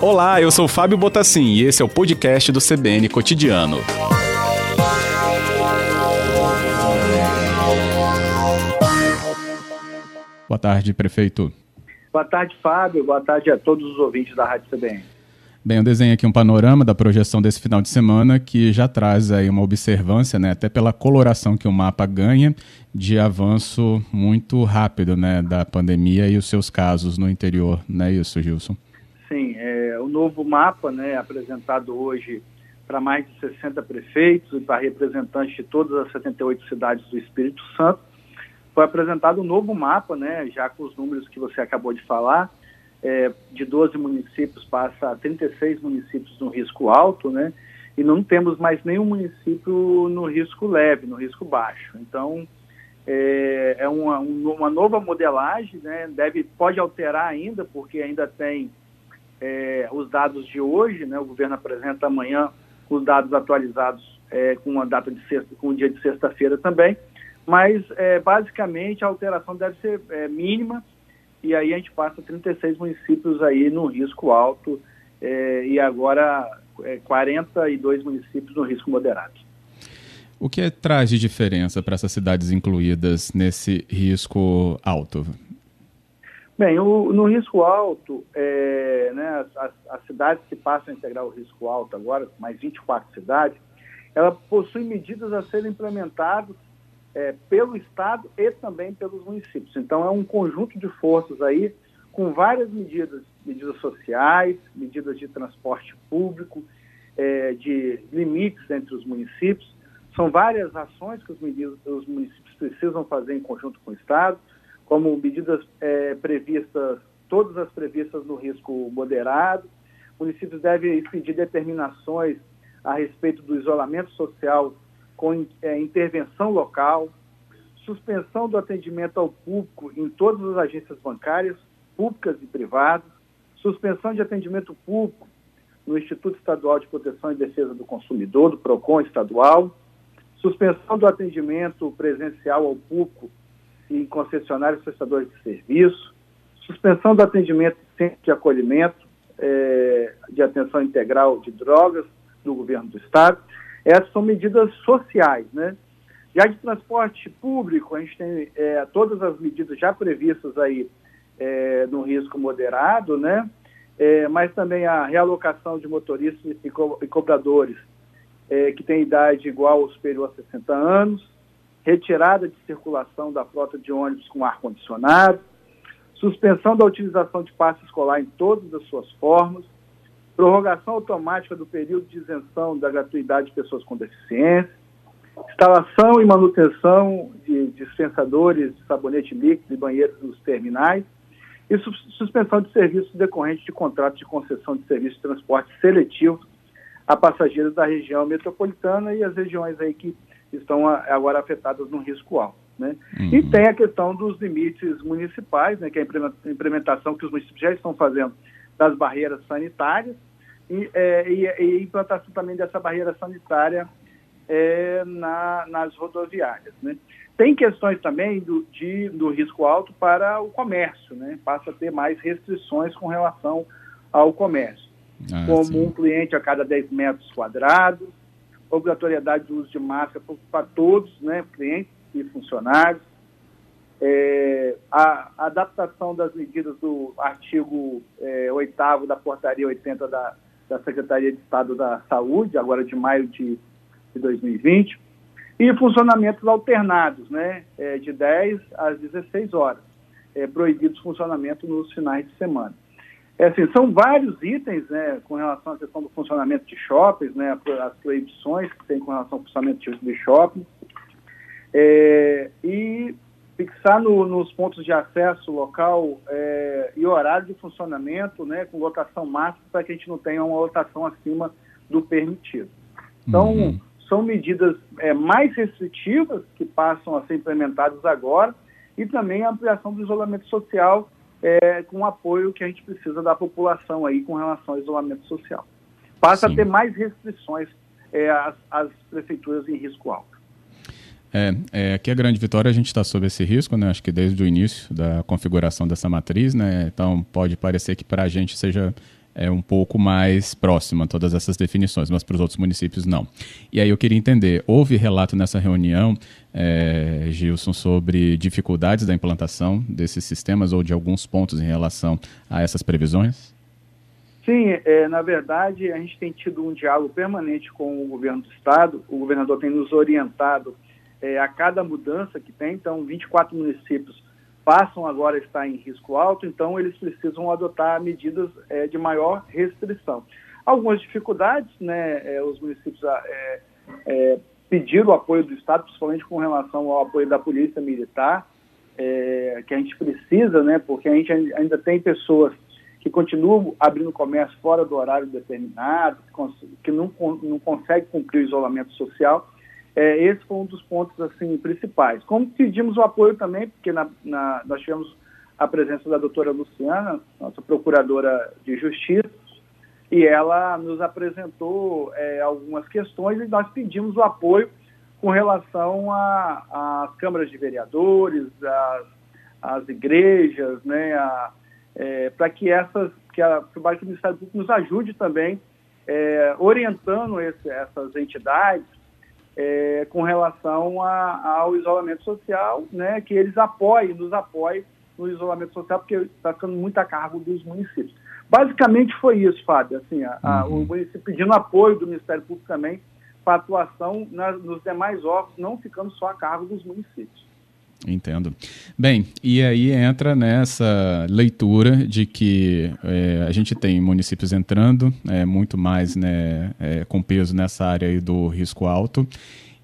Olá, eu sou Fábio Botassin e esse é o podcast do CBN Cotidiano. Boa tarde, prefeito. Boa tarde, Fábio. Boa tarde a todos os ouvintes da Rádio CBN. Bem, eu desenho aqui um panorama da projeção desse final de semana que já traz aí uma observância, né, até pela coloração que o mapa ganha de avanço muito rápido, né, da pandemia e os seus casos no interior, não é isso, Gilson? Sim, é, o novo mapa, né, apresentado hoje para mais de 60 prefeitos e para representantes de todas as 78 cidades do Espírito Santo, foi apresentado um novo mapa, né, já com os números que você acabou de falar, é, de 12 municípios passa a 36 municípios no risco alto, né? E não temos mais nenhum município no risco leve, no risco baixo. Então, é, é uma, uma nova modelagem, né? Deve, pode alterar ainda, porque ainda tem é, os dados de hoje, né? O governo apresenta amanhã os dados atualizados é, com uma data de sexta, com o dia de sexta-feira também. Mas, é, basicamente, a alteração deve ser é, mínima e aí a gente passa 36 municípios aí no risco alto é, e agora é, 42 municípios no risco moderado. O que traz de diferença para essas cidades incluídas nesse risco alto? Bem, o, no risco alto, é, né, as, as, cidades que passam a integrar o risco alto agora, mais 24 cidades, ela possui medidas a serem implementadas é, pelo Estado e também pelos municípios. Então, é um conjunto de forças aí com várias medidas, medidas sociais, medidas de transporte público, é, de limites entre os municípios. São várias ações que os, os municípios precisam fazer em conjunto com o Estado, como medidas é, previstas, todas as previstas no risco moderado. Municípios devem expedir determinações a respeito do isolamento social com é, intervenção local, suspensão do atendimento ao público em todas as agências bancárias, públicas e privadas, suspensão de atendimento público no Instituto Estadual de Proteção e Defesa do Consumidor, do PROCON estadual, suspensão do atendimento presencial ao público em concessionários prestadores de serviço, suspensão do atendimento em centro de acolhimento é, de atenção integral de drogas do governo do Estado, essas são medidas sociais, né? Já de transporte público, a gente tem é, todas as medidas já previstas aí é, no risco moderado, né? É, mas também a realocação de motoristas e, co e cobradores é, que têm idade igual ou superior a 60 anos, retirada de circulação da frota de ônibus com ar-condicionado, suspensão da utilização de passe escolar em todas as suas formas, prorrogação automática do período de isenção da gratuidade de pessoas com deficiência, instalação e manutenção de dispensadores de sabonete líquido e banheiros nos terminais e suspensão de serviços decorrentes de contratos de concessão de serviço de transporte seletivo a passageiros da região metropolitana e as regiões aí que estão agora afetadas no risco alto. Né? Uhum. E tem a questão dos limites municipais, né, que é a implementação que os municípios já estão fazendo das barreiras sanitárias e, é, e, e implantação também dessa barreira sanitária é, na, nas rodoviárias. Né? Tem questões também do, de, do risco alto para o comércio, né? passa a ter mais restrições com relação ao comércio, ah, como sim. um cliente a cada 10 metros quadrados, obrigatoriedade do uso de máscara para todos, né, clientes e funcionários, é, a, adaptação das medidas do artigo é, 8 da portaria 80 da, da Secretaria de Estado da Saúde, agora de maio de, de 2020, e funcionamentos alternados, né, é, de 10 às 16 horas, é, proibidos funcionamento nos finais de semana. É, assim, são vários itens né, com relação à questão do funcionamento de shoppings, né, as proibições que tem com relação ao funcionamento de shopping, é, e fixar no, nos pontos de acesso local é, e horário de funcionamento, né, com lotação máxima, para que a gente não tenha uma lotação acima do permitido. Então, uhum. são medidas é, mais restritivas que passam a ser implementadas agora e também a ampliação do isolamento social é, com o apoio que a gente precisa da população aí com relação ao isolamento social. Passa Sim. a ter mais restrições é, às, às prefeituras em risco alto. É, é, aqui a grande vitória a gente está sob esse risco, né? Acho que desde o início da configuração dessa matriz, né? Então pode parecer que para a gente seja é um pouco mais próxima todas essas definições, mas para os outros municípios não. E aí eu queria entender, houve relato nessa reunião, é, Gilson, sobre dificuldades da implantação desses sistemas ou de alguns pontos em relação a essas previsões? Sim, é, na verdade a gente tem tido um diálogo permanente com o governo do estado, o governador tem nos orientado é, a cada mudança que tem, então 24 municípios passam agora a estar em risco alto, então eles precisam adotar medidas é, de maior restrição. Algumas dificuldades, né, é, os municípios ah, é, é, pediram o apoio do Estado, principalmente com relação ao apoio da Polícia Militar, é, que a gente precisa, né, porque a gente ainda tem pessoas que continuam abrindo comércio fora do horário determinado, que não, não conseguem cumprir o isolamento social, é, esse foi um dos pontos assim principais. Como pedimos o apoio também, porque na, na, nós tivemos a presença da doutora Luciana, nossa procuradora de justiça, e ela nos apresentou é, algumas questões e nós pedimos o apoio com relação às câmaras de vereadores, às, igrejas, né, é, para que essas, que, a, o Ministério Público nos ajude também é, orientando esse, essas entidades é, com relação a, ao isolamento social, né, que eles apoiem, nos apoiem no isolamento social, porque está ficando muito a cargo dos municípios. Basicamente foi isso, Fábio, assim, a, a, uhum. o município pedindo apoio do Ministério Público também para atuação na, nos demais órgãos, não ficando só a cargo dos municípios. Entendo. Bem, e aí entra nessa leitura de que é, a gente tem municípios entrando, é, muito mais né, é, com peso nessa área do risco alto,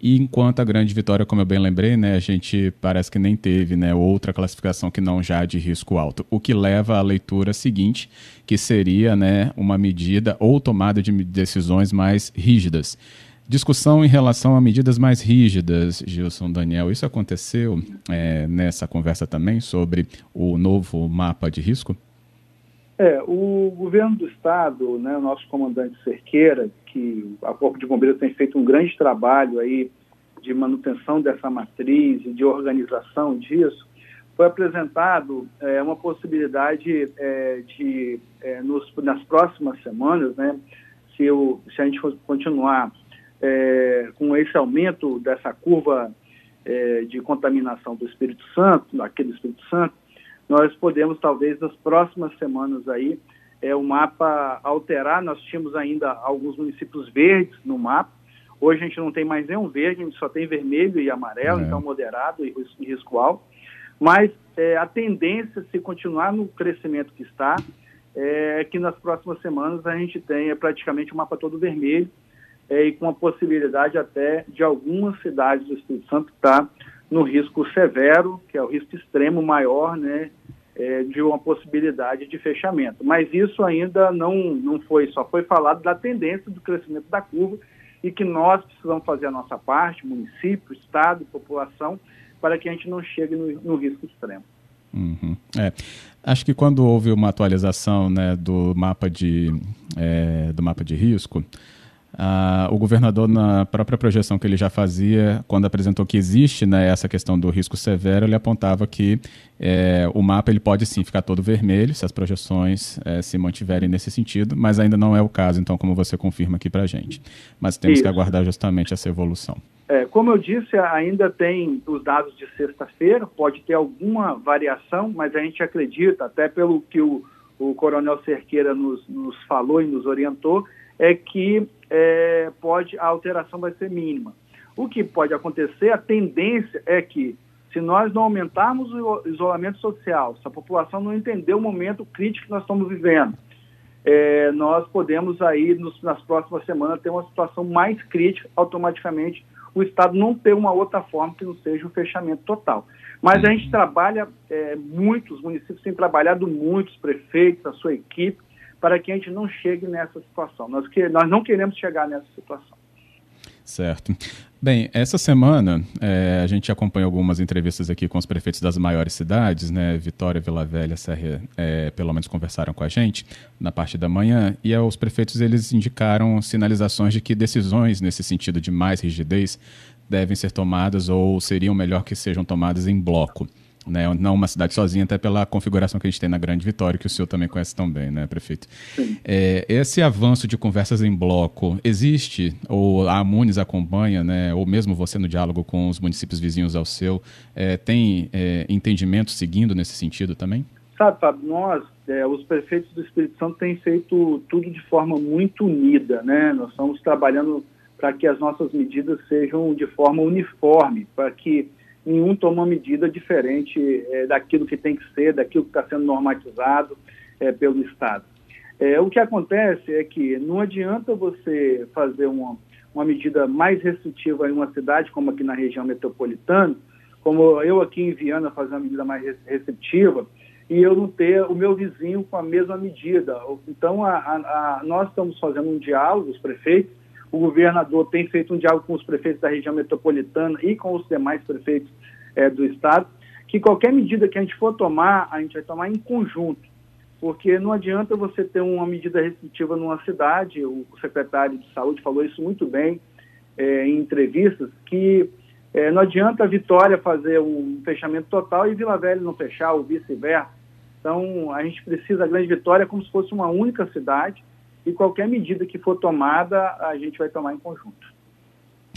e enquanto a grande vitória, como eu bem lembrei, né, a gente parece que nem teve né, outra classificação que não já de risco alto, o que leva à leitura seguinte, que seria né, uma medida ou tomada de decisões mais rígidas. Discussão em relação a medidas mais rígidas, Gilson Daniel. Isso aconteceu é, nessa conversa também sobre o novo mapa de risco? É, o governo do estado, né, nosso comandante Cerqueira, que a Corpo de Bombeiros tem feito um grande trabalho aí de manutenção dessa matriz e de organização disso, foi apresentado é, uma possibilidade é, de, é, nos, nas próximas semanas, né, se, o, se a gente continuar é, com esse aumento dessa curva é, de contaminação do Espírito Santo, aqui do Espírito Santo, nós podemos talvez nas próximas semanas aí é, o mapa alterar. Nós tínhamos ainda alguns municípios verdes no mapa. Hoje a gente não tem mais nenhum verde, a gente só tem vermelho e amarelo, é. então moderado e, e risco alto. Mas é, a tendência, se continuar no crescimento que está, é que nas próximas semanas a gente tenha praticamente o mapa todo vermelho é, e com a possibilidade até de algumas cidades do Espírito Santo estar no risco severo, que é o risco extremo maior, né, é, de uma possibilidade de fechamento. Mas isso ainda não, não foi, só foi falado da tendência do crescimento da curva e que nós precisamos fazer a nossa parte, município, estado, população, para que a gente não chegue no, no risco extremo. Uhum. É. Acho que quando houve uma atualização né, do mapa de é, do mapa de risco, Uh, o governador, na própria projeção que ele já fazia, quando apresentou que existe né, essa questão do risco severo, ele apontava que é, o mapa ele pode sim ficar todo vermelho, se as projeções é, se mantiverem nesse sentido, mas ainda não é o caso, então, como você confirma aqui para a gente. Mas temos Isso. que aguardar justamente essa evolução. É, como eu disse, ainda tem os dados de sexta-feira, pode ter alguma variação, mas a gente acredita, até pelo que o, o Coronel Cerqueira nos, nos falou e nos orientou, é que é, pode a alteração vai ser mínima. O que pode acontecer, a tendência é que, se nós não aumentarmos o isolamento social, se a população não entender o momento crítico que nós estamos vivendo, é, nós podemos aí, nos, nas próximas semanas, ter uma situação mais crítica, automaticamente o Estado não ter uma outra forma que não seja o fechamento total. Mas a gente trabalha é, muito, os municípios têm trabalhado muito, os prefeitos, a sua equipe, para que a gente não chegue nessa situação. Nós, que, nós não queremos chegar nessa situação. Certo. Bem, essa semana é, a gente acompanhou algumas entrevistas aqui com os prefeitos das maiores cidades, né? Vitória, Vila Velha, Serra, é, pelo menos conversaram com a gente na parte da manhã, e os prefeitos eles indicaram sinalizações de que decisões nesse sentido de mais rigidez devem ser tomadas ou seriam melhor que sejam tomadas em bloco? Né, não uma cidade sozinha, até pela configuração que a gente tem na Grande Vitória, que o senhor também conhece tão bem, né, prefeito? É, esse avanço de conversas em bloco existe, ou a Amunes acompanha, né, ou mesmo você no diálogo com os municípios vizinhos ao seu, é, tem é, entendimento seguindo nesse sentido também? Sabe, Fábio, nós, é, os prefeitos do Espírito Santo têm feito tudo de forma muito unida, né? Nós estamos trabalhando para que as nossas medidas sejam de forma uniforme, para que nenhum tome uma medida diferente é, daquilo que tem que ser, daquilo que está sendo normatizado é, pelo Estado. É, o que acontece é que não adianta você fazer uma, uma medida mais restritiva em uma cidade, como aqui na região metropolitana, como eu aqui em Viana fazer uma medida mais restritiva, e eu não ter o meu vizinho com a mesma medida. Então, a, a, a, nós estamos fazendo um diálogo, os prefeitos, o governador tem feito um diálogo com os prefeitos da região metropolitana e com os demais prefeitos é, do estado, que qualquer medida que a gente for tomar, a gente vai tomar em conjunto, porque não adianta você ter uma medida restritiva numa cidade, o secretário de saúde falou isso muito bem é, em entrevistas, que é, não adianta a Vitória fazer um fechamento total e Vila Velha não fechar, ou vice-versa. Então, a gente precisa da Grande Vitória como se fosse uma única cidade, e qualquer medida que for tomada, a gente vai tomar em conjunto.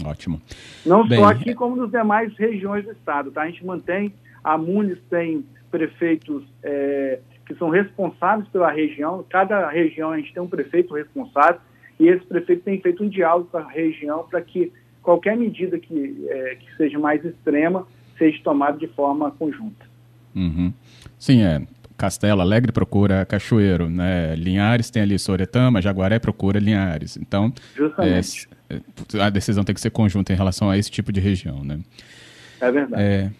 Ótimo. Não Bem, só aqui, como nas demais regiões do estado. Tá? A gente mantém, a Munis tem prefeitos é, que são responsáveis pela região, cada região a gente tem um prefeito responsável, e esse prefeito tem feito um diálogo com a região para que qualquer medida que, é, que seja mais extrema seja tomada de forma conjunta. Uhum. Sim, é. Castelo Alegre procura Cachoeiro, né? Linhares tem ali Soretama, Jaguaré procura Linhares. Então, é, a decisão tem que ser conjunta em relação a esse tipo de região, né? É verdade. É,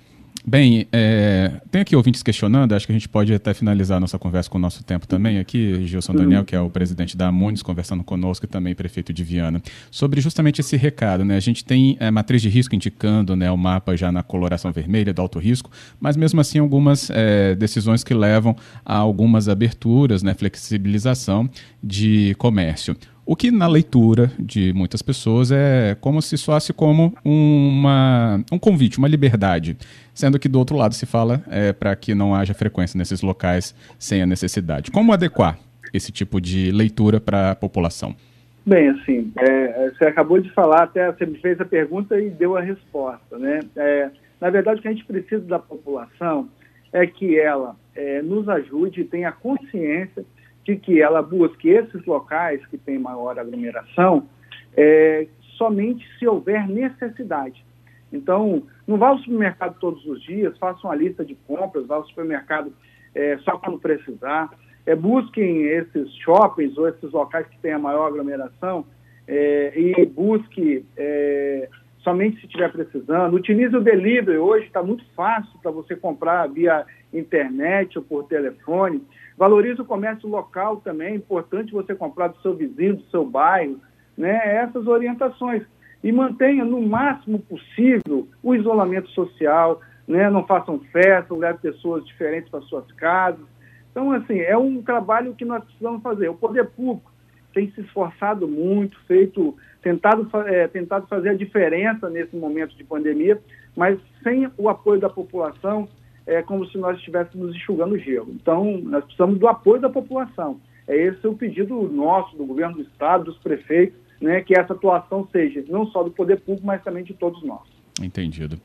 Bem, é, tem aqui ouvintes questionando, acho que a gente pode até finalizar nossa conversa com o nosso tempo também aqui, Gilson Daniel, que é o presidente da Amunes, conversando conosco e também prefeito de Viana, sobre justamente esse recado. Né? A gente tem é, matriz de risco indicando né, o mapa já na coloração vermelha do alto risco, mas mesmo assim algumas é, decisões que levam a algumas aberturas, né, flexibilização de comércio. O que na leitura de muitas pessoas é como se soasse como uma, um convite, uma liberdade, sendo que do outro lado se fala é, para que não haja frequência nesses locais sem a necessidade. Como adequar esse tipo de leitura para a população? Bem, assim, é, você acabou de falar, até você me fez a pergunta e deu a resposta, né? É, na verdade, o que a gente precisa da população é que ela é, nos ajude tenha consciência de que ela busque esses locais que têm maior aglomeração é, somente se houver necessidade. Então, não vá ao supermercado todos os dias, faça uma lista de compras, vá ao supermercado é, só quando precisar. É, busquem esses shoppings ou esses locais que têm a maior aglomeração é, e busque é, somente se estiver precisando. Utilize o delivery, hoje está muito fácil para você comprar via internet ou por telefone. Valorize o comércio local também, é importante você comprar do seu vizinho, do seu bairro, né? Essas orientações. E mantenha no máximo possível o isolamento social, né? Não façam festa, leve pessoas diferentes para suas casas. Então, assim, é um trabalho que nós precisamos fazer. O poder público tem se esforçado muito, feito, tentado, é, tentado fazer a diferença nesse momento de pandemia, mas sem o apoio da população, é como se nós estivéssemos enxugando gelo. Então, nós precisamos do apoio da população. É esse o pedido nosso, do governo do Estado, dos prefeitos, né, que essa atuação seja não só do poder público, mas também de todos nós. Entendido.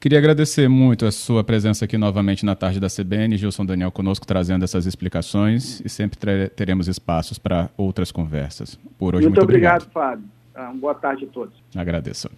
Queria agradecer muito a sua presença aqui novamente na tarde da CBN, Gilson Daniel conosco trazendo essas explicações e sempre teremos espaços para outras conversas. Por hoje, muito, muito obrigado. obrigado, Fábio. Ah, boa tarde a todos. Agradeço.